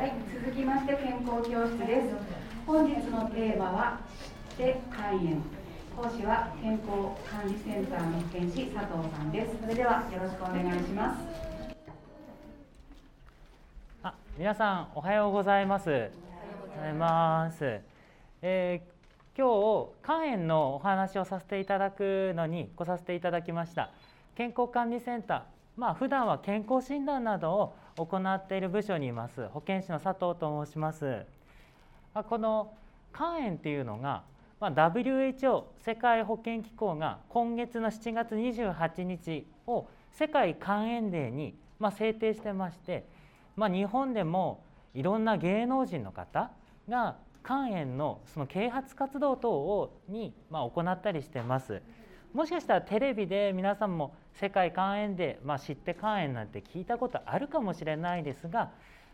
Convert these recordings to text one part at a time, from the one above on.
はい、続きまして健康教室です。本日のテーマはして肝炎。講師は健康管理センターの保健師佐藤さんです。それではよろしくお願いします。あ、皆さんおはようございます。おはようございます。えー今日肝炎のお話をさせていただくのに来させていただきました健康管理センターまあ普段は健康診断などを行っている部署にいます保健師の佐藤と申しますこの肝炎っていうのが、まあ、WHO 世界保健機構が今月の7月28日を世界肝炎デーに、まあ、制定してまして、まあ、日本でもいろんな芸能人の方が肝炎のその啓発活動等をに、まあ、行ったりしてます。もしかしたらテレビで皆さんも世界肝炎で、まあ、知って肝炎なんて聞いたことあるかもしれないですが、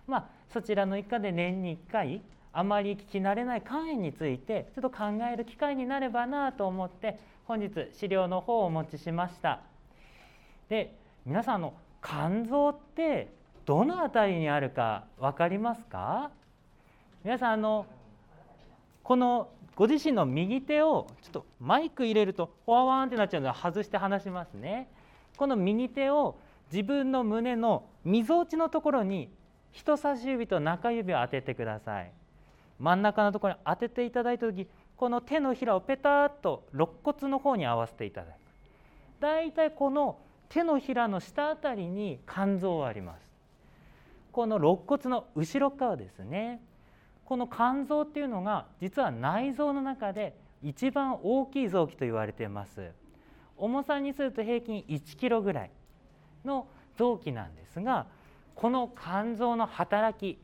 まあ、そちらの一家で年に1回あまり聞き慣れない肝炎についてちょっと考える機会になればなと思って本日資料の方をお持ちしました。で皆さんの肝臓ってどの辺りにあるか分かりますか？皆さんあのこのご自身の右手をちょっとマイク入れるとほわわんってなっちゃうので外して離しますね。この右手を自分の胸のみぞおちのところに人差し指と中指を当ててください。真ん中のところに当てていただいた時この手のひらをペタッと肋骨の方に合わせていただく。だいたいこの手のひらの下あたりに肝臓はあります。この肋骨の後ろ側ですね。この肝臓っていうのが実は内臓の中で一番大きい臓器と言われています。重さにすると平均1キロぐらいの臓器なんですがこの肝臓の働き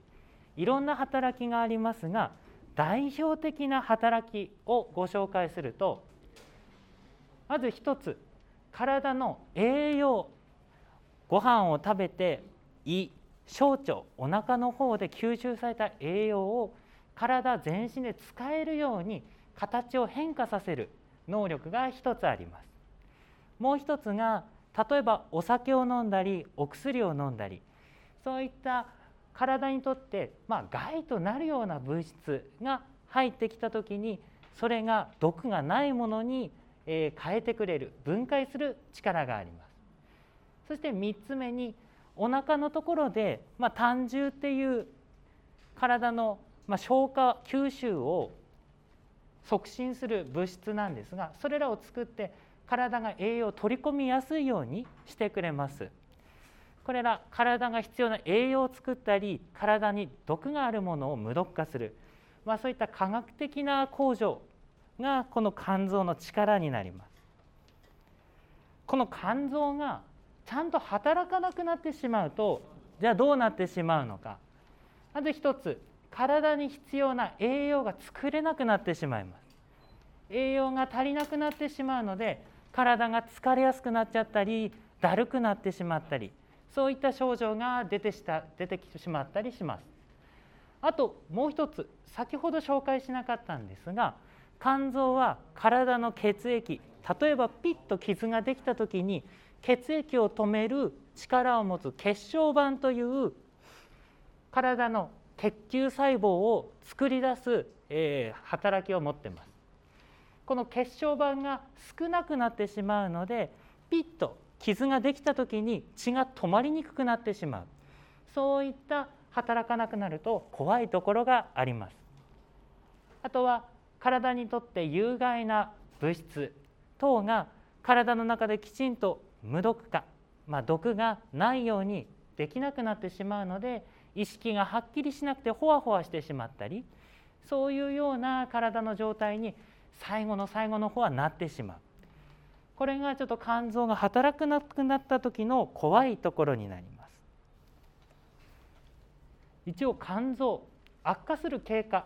いろんな働きがありますが代表的な働きをご紹介するとまず一つ体の栄養ご飯を食べて胃小腸お腹の方で吸収された栄養を体全身で使えるように形を変化させる能力が一つあります。もう一つが例えばお酒を飲んだりお薬を飲んだりそういった体にとって、まあ、害となるような物質が入ってきた時にそれが毒がないものに、えー変えてくれる分解する力があります。そして3つ目にお腹のところで、まあ、胆汁っていう体の、まあ、消化吸収を促進する物質なんですがそれらを作って体が栄養を取り込みやすいようにしてくれます。これら体が必要な栄養を作ったり体に毒があるものを無毒化する、まあ、そういった科学的な工場がこの肝臓の力になります。この肝臓がちゃんと働かなくなってしまうとじゃあどうなってしまうのか。まず一つ体に必要な栄養が作れなくなってしまいます。栄養が足りなくなってしまうので体が疲れやすくなっちゃったりだるくなってしまったりそういった症状が出てした出てきてしまったりします。あともう一つ先ほど紹介しなかったんですが肝臓は体の血液例えばピッと傷ができた時に血液を止める力を持つ血小板という体の血球細胞を作り出す、えー働きを持っています。この血小板が少なくなってしまうのでピッと傷ができた時に血が止まりにくくなってしまう。そういった働かなくなると怖いところがあります。あとは体にとって有害な物質等が体の中できちんと無毒化、まあ、毒がないようにできなくなってしまうので意識がはっきりしなくてほわほわしてしまったりそういうような体の状態に最後の最後の方はなってしまう。これがちょっと肝臓が働かなくなった時の怖いところになります。一応肝臓悪化する経過。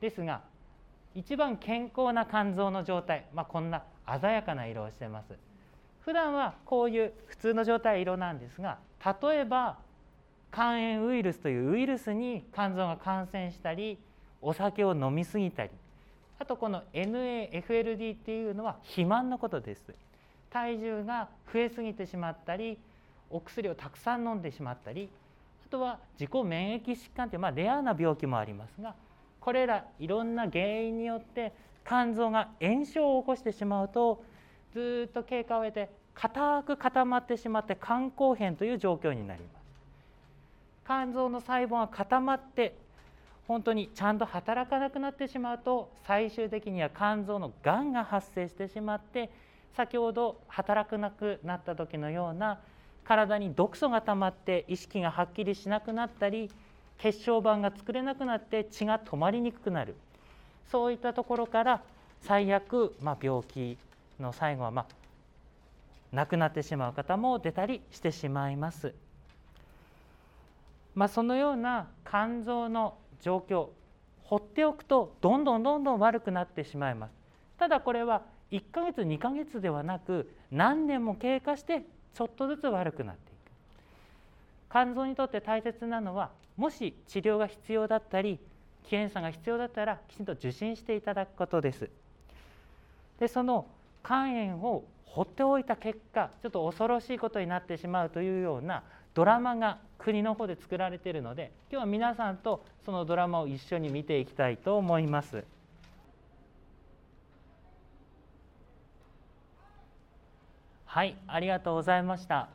ですが一番健康な肝臓の状態、まあ、こんな鮮やかな色をしてます。普段はこういう普通の状態色なんですが例えば肝炎ウイルスというウイルスに肝臓が感染したりお酒を飲みすぎたりあとこの NAFLD っていうのは肥満のことです。体重が増えすぎてしまったりお薬をたくさん飲んでしまったりあとは自己免疫疾患という、まあ、レアな病気もありますがこれらいろんな原因によって肝臓が炎症を起こしてしまうとずっと経過を経て硬く固まってしまって肝硬変という状況になります。肝臓の細胞が固まって本当にちゃんと働かなくなってしまうと最終的には肝臓のがんが発生してしまって先ほど働かなくなった時のような体に毒素が溜まって意識がはっきりしなくなったり血小板が作れなくなって血が止まりにくくなる。そういったところから最悪、まあ、病気の最後は、まあ、亡くなってしまう方も出たりしてしまいます。まあ、そのような肝臓の状況放っておくとどんどんどんどん悪くなってしまいます。ただこれは1ヶ月2ヶ月ではなく何年も経過してちょっとずつ悪くなっていく。肝臓にとって大切なのはもし治療が必要だったり検査が必要だったらきちんと受診していただくことです。でその肝炎を放っておいた結果ちょっと恐ろしいことになってしまうというようなドラマが国の方で作られているので今日は皆さんとそのドラマを一緒に見ていきたいと思います。はいありがとうございました。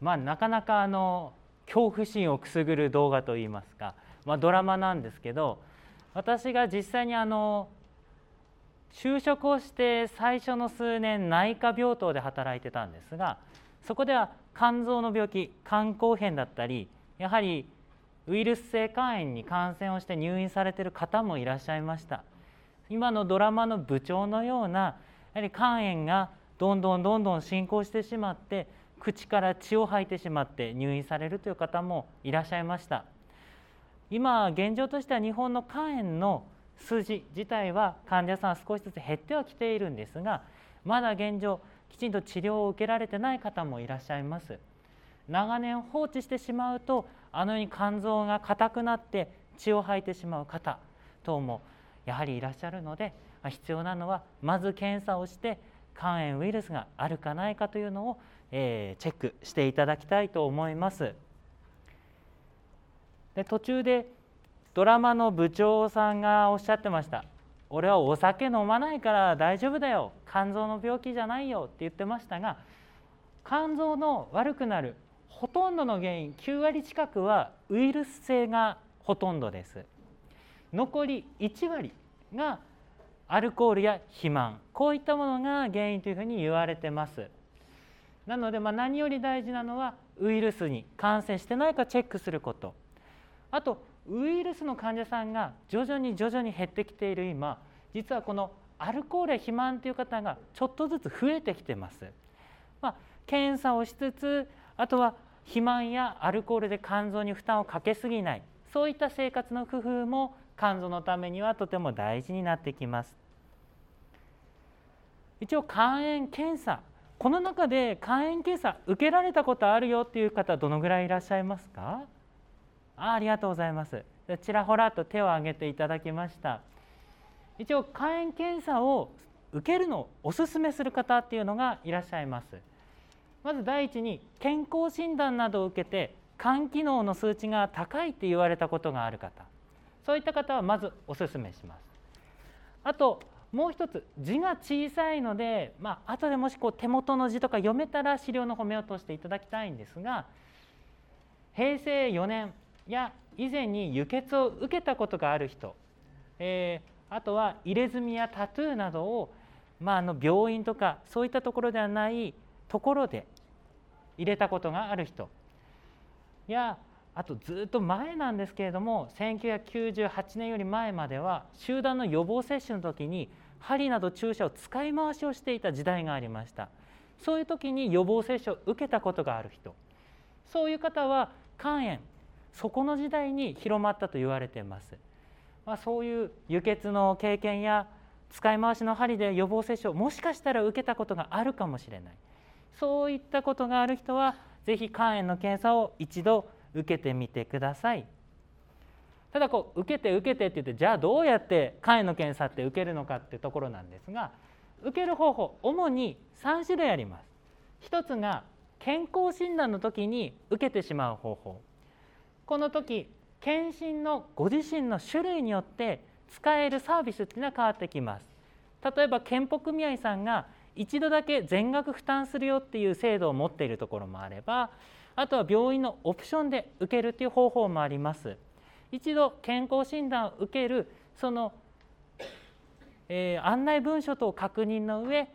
まあ、なかなかあの恐怖心をくすぐる動画といいますか、まあ、ドラマなんですけど私が実際にあの就職をして最初の数年内科病棟で働いてたんですがそこでは肝臓の病気肝硬変だったりやはりウイルス性肝炎に感染をして入院されてる方もいらっしゃいました。今のドラマの部長のようなやはり肝炎がどんどんどんどん進行してしまって口から血を吐いてしまって入院されるという方もいらっしゃいました。今現状としては日本の肝炎の数字自体は患者さん少しずつ減ってはきているんですがまだ現状きちんと治療を受けられてない方もいらっしゃいます。長年放置してしまうとあのように肝臓が硬くなって血を吐いてしまう方等もやはりいらっしゃるので必要なのはまず検査をして肝炎ウイルスがあるかないかというのを、えー、チェックしていただきたいと思います。で途中でドラマの部長さんがおっしゃってました。俺はお酒飲まないから大丈夫だよ。肝臓の病気じゃないよ。って言ってましたが肝臓の悪くなるほとんどの原因9割近くはウイルス性がほとんどです。残り1割がアルコールや肥満。こういったものが原因というふうに言われてます。なのでま何より大事なのはウイルスに感染してないかチェックすること。あとウイルスの患者さんが徐々に徐々に減ってきている今実はこのアルコールや肥満という方がちょっとずつ増えてきてます。まあ、検査をしつつあとは肥満やアルコールで肝臓に負担をかけすぎないそういった生活の工夫も肝臓のためにはとても大事になってきます。一応肝炎検査この中で肝炎検査受けられたことあるよっていう方どのぐらいいらっしゃいますか？あありがとうございます。ちらほらと手を挙げていただきました。一応肝炎検査を受けるのをおすすめする方っていうのがいらっしゃいます。まず第一に健康診断などを受けて肝機能の数値が高いって言われたことがある方。そういった方はまずおすすめします。あともう一つ字が小さいので、まあ後でもしこう手元の字とか読めたら資料の方目を通していただきたいんですが平成4年や以前に輸血を受けたことがある人、えー、あとは入れ墨やタトゥーなどを、まあ、あの病院とかそういったところではないところで入れたことがある人。やあとずっと前なんですけれども1998年より前までは集団の予防接種の時に針など注射を使い回しをしていた時代がありました。そういう時に予防接種を受けたことがある人。そういう方は肝炎そこの時代に広まったと言われています、まあ、そういう輸血の経験や使い回しの針で予防接種をもしかしたら受けたことがあるかもしれない。そういったことがある人は是非肝炎の検査を一度受けてみてください。ただこう受けて受けてって言ってじゃあどうやって肝炎の検査って受けるのかってところなんですが受ける方法主に3種類あります。一つが健康診断の時に受けてしまう方法。この時検診のご自身の種類によって使えるサービスっていうのは変わってきます。例えば健保組合さんが一度だけ全額負担するよっていう制度を持っているところもあればあとは病院のオプションで受けるという方法もあります。一度健康診断を受けるその、えー、案内文書と確認の上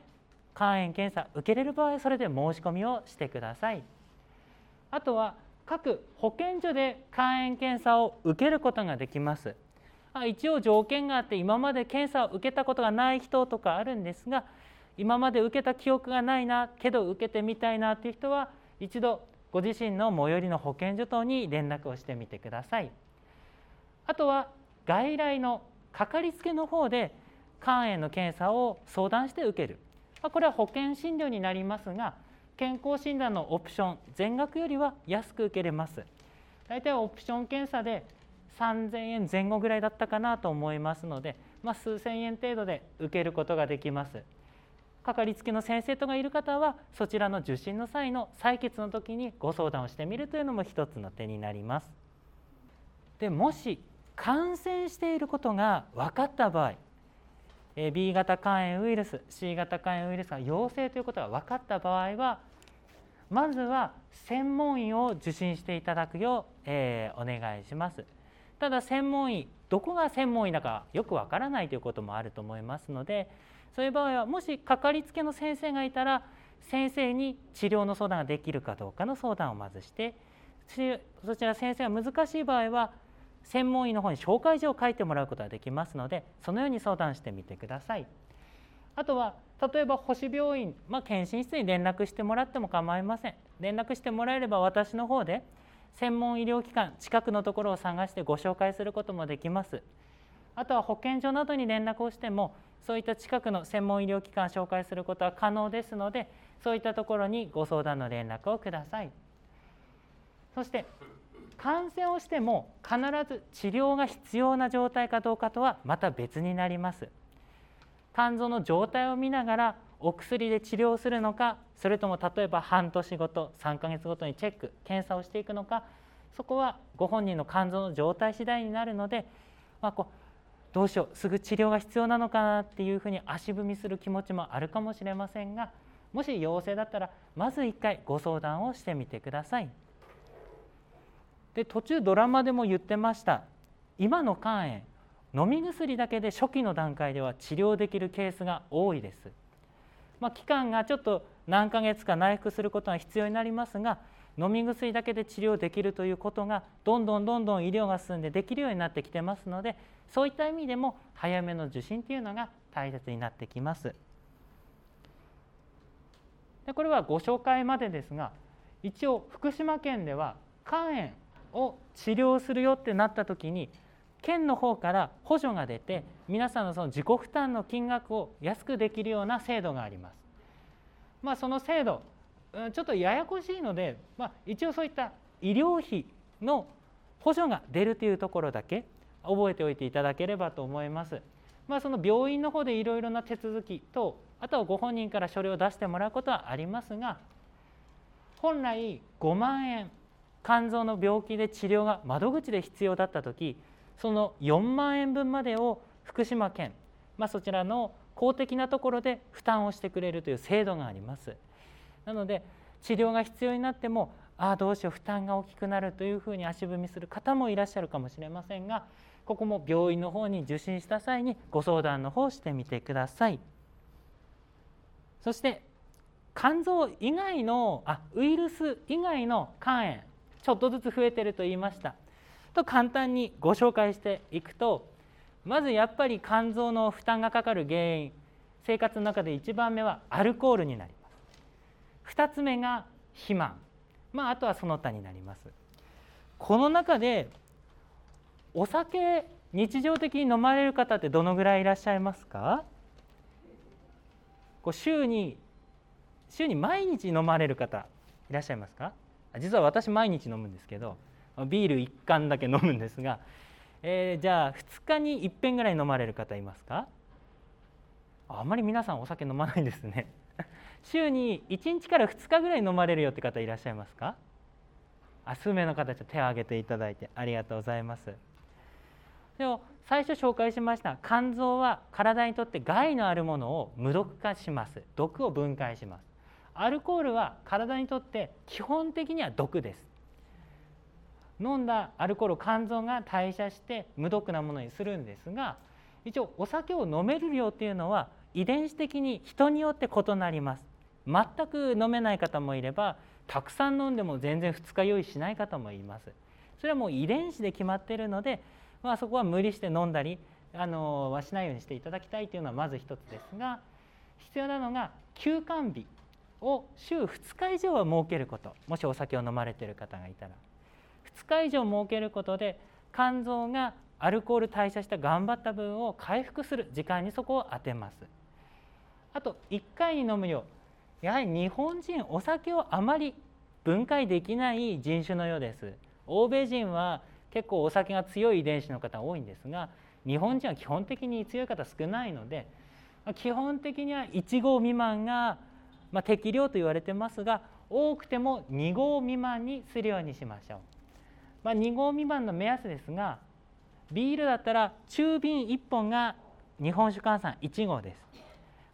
肝炎検査受けれる場合それで申し込みをしてください。あとは各保健所で肝炎検査を受けることができます。一応条件があって今まで検査を受けたことがない人とかあるんですが今まで受けた記憶がないなけど受けてみたいなっていう人は一度ご自身の最寄りの保健所等に連絡をしてみてください。あとは外来のかかりつけの方で肝炎の検査を相談して受ける。これは保険診療になりますが健康診断のオプション全額よりは安く受けれます大体オプション検査で3000円前後ぐらいだったかなと思いますので、まあ、数千円程度で受けることができます。かかりつけの先生とかいる方はそちらの受診の際の採血の時にご相談をしてみるというのも一つの手になります。でもし感染していることが分かった場合 B 型肝炎ウイルス C 型肝炎ウイルスが陽性ということが分かった場合はまずは専門医を受診していただくよう、えー、お願いします。ただ専門医どこが専門医だかよくわからないということもあると思いますのでそういう場合はもしかかりつけの先生がいたら先生に治療の相談ができるかどうかの相談をまずしてそちら先生が難しい場合は専門医の方に紹介状を書いてもらうことができますのでそのように相談してみてください。あとは例えば星病院、まあ、検診室に連絡してもらっても構いません。連絡してもらえれば私の方で専門医療機関近くのところを探してご紹介することもできますあとは保健所などに連絡をしてもそういった近くの専門医療機関紹介することは可能ですのでそういったところにご相談の連絡をくださいそして感染をしても必ず治療が必要な状態かどうかとはまた別になります肝臓の状態を見ながらお薬で治療するのかそれとも例えば半年ごと3ヶ月ごとにチェック検査をしていくのかそこはご本人の肝臓の状態次第になるので、まあ、こうどうしようすぐ治療が必要なのかなっていうふうに足踏みする気持ちもあるかもしれませんがもし陽性だったらまず1回ご相談をしてみてください。で途中ドラマでも言ってました今の肝炎飲み薬だけで初期の段階では治療できるケースが多いです。まあ、期間がちょっと何ヶ月か内服することが必要になりますが飲み薬だけで治療できるということがどんどんどんどん医療が進んでできるようになってきてますのでそういった意味でも早めの受診というのが大切になってきます。でこれはご紹介までですが一応福島県では肝炎を治療するよってなった時に県の方から補助が出て皆さんのその自己負担の金額を安くできるような制度があります。まあ、その制度ちょっとややこしいので、まあ、一応そういった医療費の補助が出るというところだけ覚えておいていただければと思います。まあ、その病院の方でいろいろな手続きとあとはご本人から書類を出してもらうことはありますが本来5万円肝臓の病気で治療が窓口で必要だった時その4万円分までを福島県、まあ、そちらの公的なところで負担をしてくれるという制度があります。なので治療が必要になってもああどうしよう負担が大きくなるというふうに足踏みする方もいらっしゃるかもしれませんがここも病院の方に受診した際にご相談の方してみてください。そして肝臓以外のあウイルス以外の肝炎ちょっとずつ増えてると言いました。と簡単にご紹介していくとまずやっぱり肝臓の負担がかかる原因生活の中で1番目はアルコールになります。2つ目が肥満。まああとはその他になります。この中でお酒日常的に飲まれる方ってどのぐらいいらっしゃいますか？こう週に週に毎日飲まれる方いらっしゃいますか？実は私毎日飲むんですけどビール1缶だけ飲むんですが、えー、じゃあ2日に1遍ぐらい飲まれる方いますか？あんまり皆さんお酒飲まないんですね。週に1日から2日ぐらい飲まれるよって方いらっしゃいますか？あ数名の方ちょっと手を挙げていただいてありがとうございます。でも最初紹介しました肝臓は体にとって害のあるものを無毒化します。毒を分解します。アルコールは体にとって基本的には毒です。飲んだアルコールを肝臓が代謝して無毒なものにするんですが一応お酒を飲める量っていうのは遺伝子的に人によって異なります。全く飲めない方もいればたくさん飲んでも全然二日酔いしない方もいます。それはもう遺伝子で決まっているので、まあ、そこは無理して飲んだりあのはしないようにしていただきたいというのはまず一つですが必要なのが休館日。を週2日以上は設けること。もしお酒を飲まれている方がいたら。2日以上設けることで肝臓がアルコール代謝した頑張った分を回復する時間にそこを当てます。あと1回に飲む量やはり日本人お酒をあまり分解できない人種のようです。欧米人は結構お酒が強い遺伝子の方多いんですが日本人は基本的に強い方少ないので基本的には1合未満が、まあ、適量と言われてますが多くても2合未満にするようにしましょう。まあ、2合未満の目安ですがビールだったら中瓶1本が日本酒換算1合です。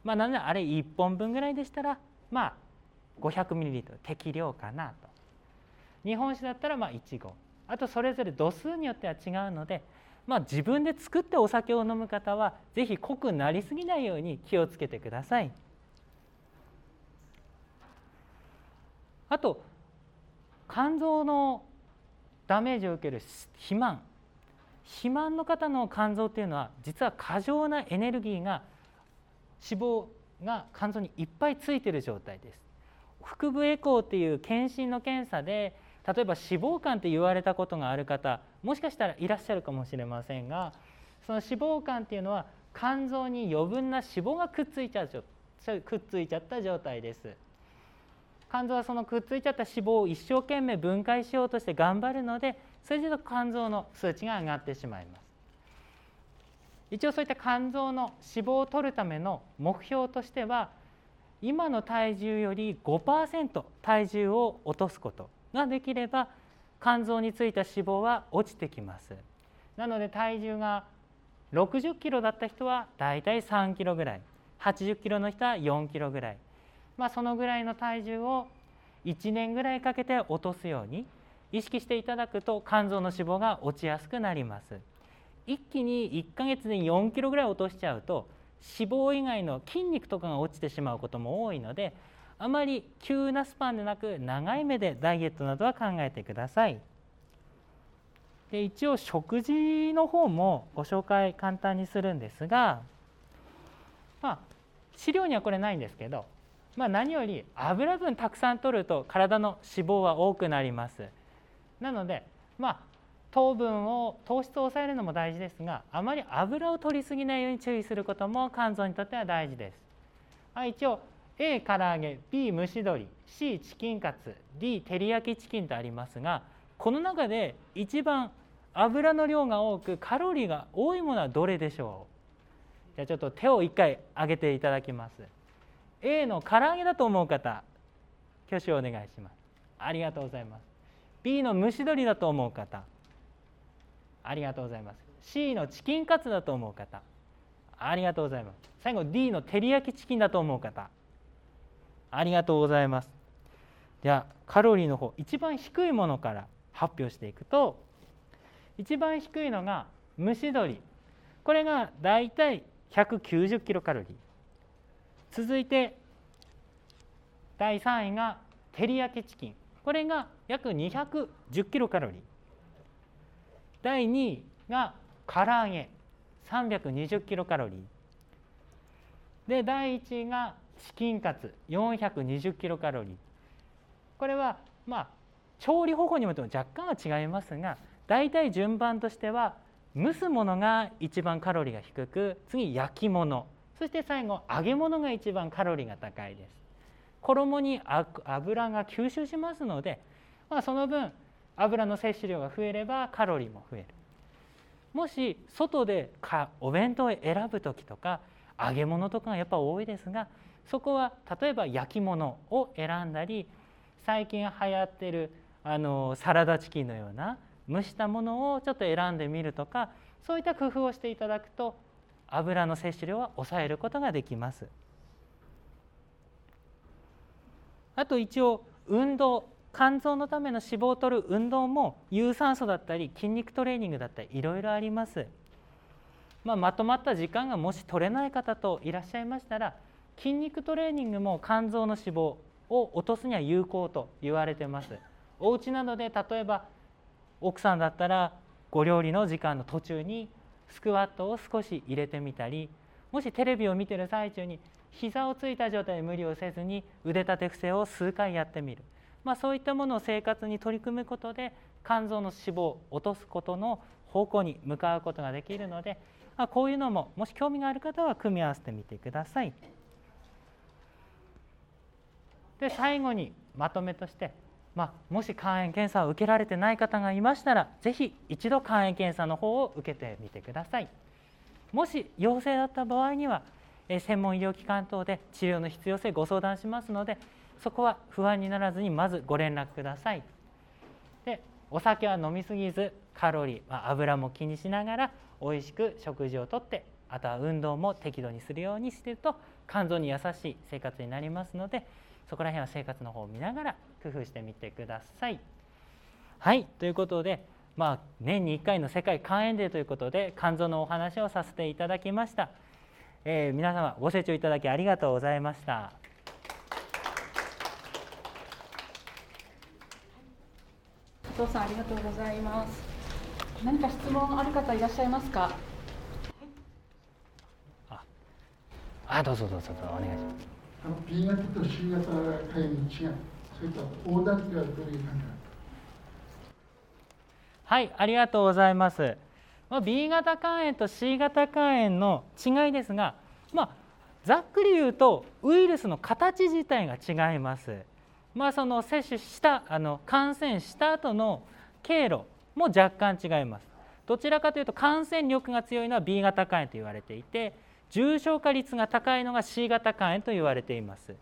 まあ、なのであれ1本分ぐらいでしたらまあ 500ml 適量かなと。日本酒だったらまあ1合あとそれぞれ度数によっては違うので、まあ、自分で作ってお酒を飲む方は是非濃くなりすぎないように気をつけてください。あと肝臓のダメージを受ける肥満肥満の方の肝臓っていうのは実は過剰なエネルギーが脂肪が肝臓にいっぱいついてる状態です。腹部エコーっていう検診の検査で例えば脂肪肝って言われたことがある方もしかしたらいらっしゃるかもしれませんがその脂肪肝っていうのは肝臓に余分な脂肪がくっついちゃうくっついちゃった状態です。肝臓はそのくっついちゃった脂肪を一生懸命分解しようとして頑張るのでそれで肝臓の数値が上がってしまいます。一応そういった肝臓の脂肪を取るための目標としては今の体重より5%体重を落とすことができれば肝臓についた脂肪は落ちてきます。なので体重が60キロだった人はだいたい3キロぐらい80キロの人は4キロぐらい。まあ、そのぐらいの体重を1年ぐらいかけて落とすように意識していただくと肝臓の脂肪が落ちやすくなります。一気に1ヶ月で4キロぐらい落としちゃうと脂肪以外の筋肉とかが落ちてしまうことも多いのであまり急なスパンでなく長い目でダイエットなどは考えてください。で一応食事の方もご紹介簡単にするんですがまあ資料にはこれないんですけどまあ、何より油分たくさん取ると体の脂肪は多くなります。なのでまあ糖分を糖質を抑えるのも大事ですがあまり油を取りすぎないように注意することも肝臓にとっては大事です、はい、一応 A 唐揚げ B 蒸し鶏 C チキンカツ D 照り焼きチキンとありますがこの中で一番油の量が多くカロリーが多いものはどれでしょう？じゃあちょっと手を1回挙げていただきます。A の唐揚げだと思う方挙手をお願いします。ありがとうございます。B の蒸し鶏だと思う方ありがとうございます。C のチキンカツだと思う方ありがとうございます。最後 D の照り焼きチキンだと思う方ありがとうございます。ではカロリーの方一番低いものから発表していくと一番低いのが蒸し鶏。これがだいたい190キロカロリー。続いて第3位が照り焼きチキン。これが約210キロカロリー。第2位が唐揚げ。320キロカロリー。で第1位がチキンカツ。420キロカロリー。これはまあ調理方法によっても若干は違いますが大体順番としては蒸すものが一番カロリーが低く次焼き物。そして最後揚げ物が一番カロリーが高いです。衣に油が吸収しますので、まあ、その分油の摂取量が増えればカロリーも増える。もし外でかお弁当を選ぶ時とか揚げ物とかがやっぱ多いですがそこは例えば焼き物を選んだり最近流行ってるあのサラダチキンのような蒸したものをちょっと選んでみるとかそういった工夫をしていただくと油の摂取量は抑えることができます。あと一応運動肝臓のための脂肪を取る運動も有酸素だったり筋肉トレーニングだったりいろいろあります。まあ、まとまった時間がもし取れない方といらっしゃいましたら筋肉トレーニングも肝臓の脂肪を落とすには有効と言われてます。お家などで例えば奥さんだったらご料理の時間の途中にスクワットを少し入れてみたりもしテレビを見てる最中に膝をついた状態で無理をせずに腕立て伏せを数回やってみる、まあ、そういったものを生活に取り組むことで肝臓の脂肪を落とすことの方向に向かうことができるので、まあ、こういうのももし興味がある方は組み合わせてみてください。で最後にまとめとして、まあ、もし肝炎検査を受けられてない方がいましたら是非一度肝炎検査の方を受けてみてください。もし陽性だった場合には専門医療機関等で治療の必要性ご相談しますのでそこは不安にならずにまずご連絡ください。でお酒は飲みすぎずカロリー、まあ、油も気にしながら美味しく食事をとってあとは運動も適度にするようにしてると肝臓に優しい生活になりますのでそこら辺は生活の方を見ながら工夫してみてください。はいということで、まあ、年に1回の世界肝炎デーということで肝臓のお話をさせていただきました。えー、皆様ご清聴いただきありがとうございました。佐藤さんありがとうございます。何か質問ある方いらっしゃいますか？あ、あどうぞどうぞお願いします。あの B 型と C 型肝炎の違い、そういった横断ってはどういう感じはい、ありがとうございます。まあ、B 型肝炎と C 型肝炎の違いですが、まあ、ざっくり言うとウイルスの形自体が違います。まあ、その接種したあの感染した後の経路も若干違います。どちらかというと感染力が強いのは B 型肝炎と言われていて重症化率が高いのが C 型肝炎と言われています。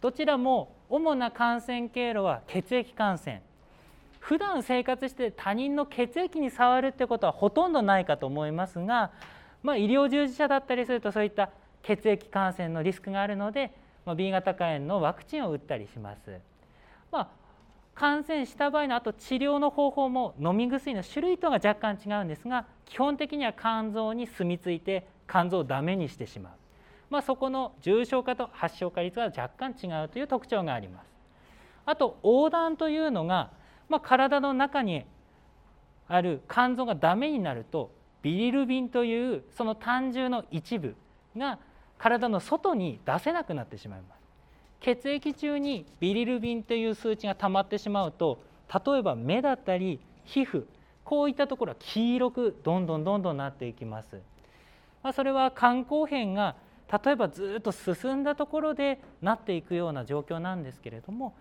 どちらも主な感染経路は血液感染普段生活して他人の血液に触るってことはほとんどないかと思いますが、まあ、医療従事者だったりするとそういった血液感染のリスクがあるので、まあ、B 型肝炎のワクチンを打ったりします。まあ、感染した場合のあと治療の方法も飲み薬の種類とは若干違うんですが基本的には肝臓に住み着いて肝臓をダメにしてしまう、まあ、そこの重症化と発症化率は若干違うという特徴があります。あと横断というのがまあ、体の中にある肝臓がダメになるとビリルビンというその胆汁の一部が体の外に出せなくなってしまいます血液中にビリルビンという数値が溜まってしまうと例えば目だったり皮膚こういったところは黄色くどんどんどんどんなっていきます、まあ、それは肝硬変が例えばずっと進んだところでなっていくような状況なんですけれども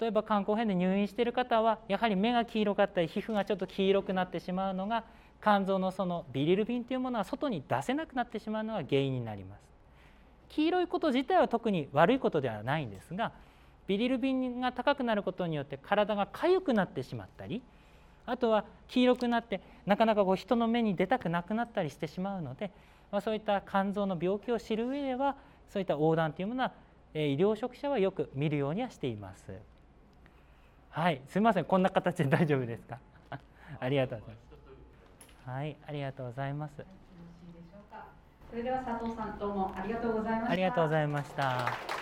例えば肝硬変で入院している方はやはり目が黄色かったり皮膚がちょっと黄色くなってしまうのが肝臓のそのビリルビンというものは外に出せなくなってしまうのが原因になります。黄色いこと自体は特に悪いことではないんですがビリルビンが高くなることによって体が痒くなってしまったりあとは黄色くなってなかなかこう人の目に出たくなくなったりしてしまうので、まあ、そういった肝臓の病気を知る上ではそういった横断というものは医療職者はよく見るようにはしています。はい、すみません、こんな形で大丈夫ですか？ありがとうございます。はい、ありがとうございます。それでは佐藤さんどうもありがとうございました。ありがとうございました。